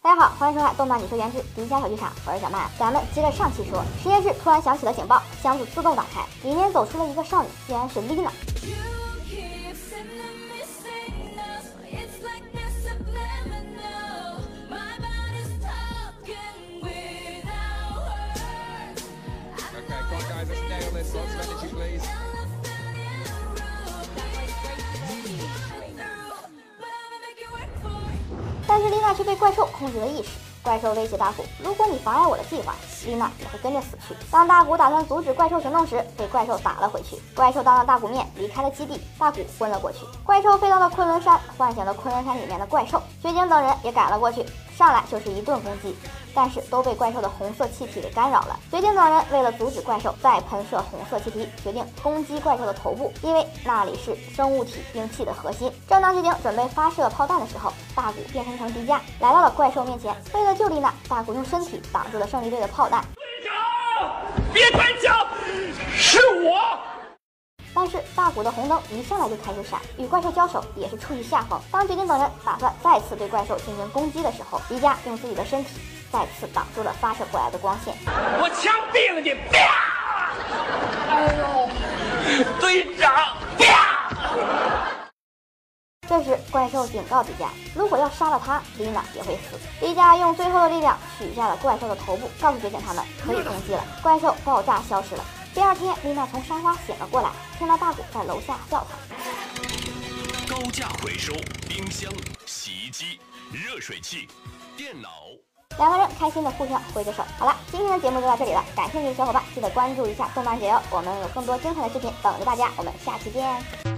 大家好欢迎收看动漫你说原汁迪迦小剧场我是小曼咱们接着上期说实验室突然响起了警报箱子自动打开里面走出了一个少女竟然是 lina Okay, 丽娜却被怪兽控制了意识，怪兽威胁大古：如果你妨碍我的计划，丽娜也会跟着死去。当大古打算阻止怪兽行动时，被怪兽打了回去。怪兽当着大古面离开了基地，大古昏了过去。怪兽飞到了昆仑山，唤醒了昆仑山里面的怪兽，雪景等人也赶了过去。上来就是一顿攻击，但是都被怪兽的红色气体给干扰了。绝境等人为了阻止怪兽再喷射红色气体，决定攻击怪兽的头部，因为那里是生物体兵器的核心。正当绝境准备发射炮弹的时候，大古变身成迪迦来到了怪兽面前。为了救丽娜，大古用身体挡住了胜利队的炮弹。队长，别开枪，是我。但是大古的红灯一上来就开始闪，与怪兽交手也是处于下风。当绝境等人打算再次对怪兽进行攻击的时候，迪迦用自己的身体再次挡住了发射过来的光线。我枪毙了你！啪！哎呦，队长！啪！这时怪兽警告迪迦，如果要杀了他，丽娜也会死。迪迦用最后的力量取下了怪兽的头部，告诉绝境他们可以攻击了。怪兽爆炸消失了。第二天，丽娜从沙发醒了过来，听到大古在楼下叫她。高价回收冰箱、洗衣机、热水器、电脑。两个人开心的互相挥着手。好了，今天的节目就到这里了，感兴趣的小伙伴记得关注一下动漫解忧，我们有更多精彩的视频等着大家。我们下期见。